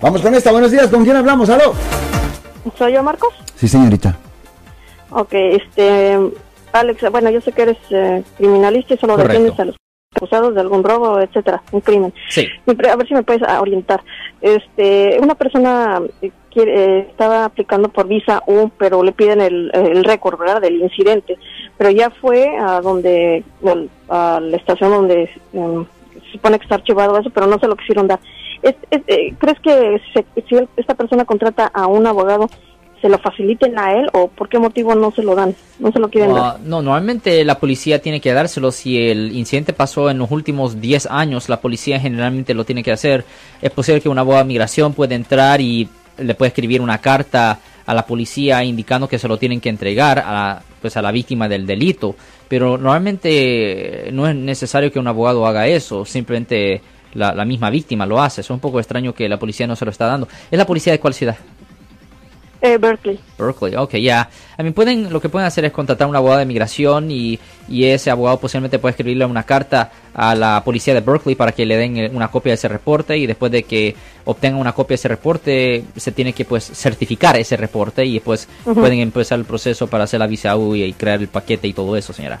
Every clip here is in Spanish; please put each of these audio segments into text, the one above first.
Vamos con esta. Buenos días. ¿Con quién hablamos? ¿Aló? ¿Soy yo, Marcos? Sí, señorita. Ok, este, Alex, bueno, yo sé que eres eh, criminalista y solo defiendes a los acusados de algún robo, etcétera, un crimen. Sí. A ver si me puedes ah, orientar. Este, una persona eh, quiere, eh, estaba aplicando por visa U, pero le piden el, el récord, ¿verdad? Del incidente. Pero ya fue a donde, a la estación donde em, se supone que está archivado eso, pero no se lo quisieron dar. Es- es- eh, ¿Crees que se- si esta persona contrata a un abogado, se lo faciliten a él o por qué motivo no se lo dan? No se lo quieren dar. Ah, no, normalmente la policía tiene que dárselo. Si el incidente pasó en los últimos 10 años, la policía generalmente lo tiene que hacer. Es posible que una abogado de migración pueda entrar y le puede escribir una carta a la policía indicando que se lo tienen que entregar a la, pues a la víctima del delito. Pero normalmente no es necesario que un abogado haga eso. Simplemente la, la misma víctima lo hace. Es un poco extraño que la policía no se lo está dando. ¿Es la policía de cuál ciudad? Eh, Berkeley. Berkeley, ok, ya. Mí pueden, lo que pueden hacer es contratar a un abogado de migración y, y ese abogado posiblemente puede escribirle una carta a la policía de Berkeley para que le den eh, una copia de ese reporte y después de que obtengan una copia de ese reporte se tiene que pues certificar ese reporte y después Ujú. pueden empezar el proceso para hacer la visa U y, y crear el paquete y todo eso, señora.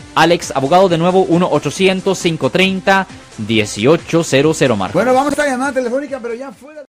Alex, abogado de nuevo, 1-800-530-1800, Marco. Bueno, vamos a llamada telefónica, pero ya fuera.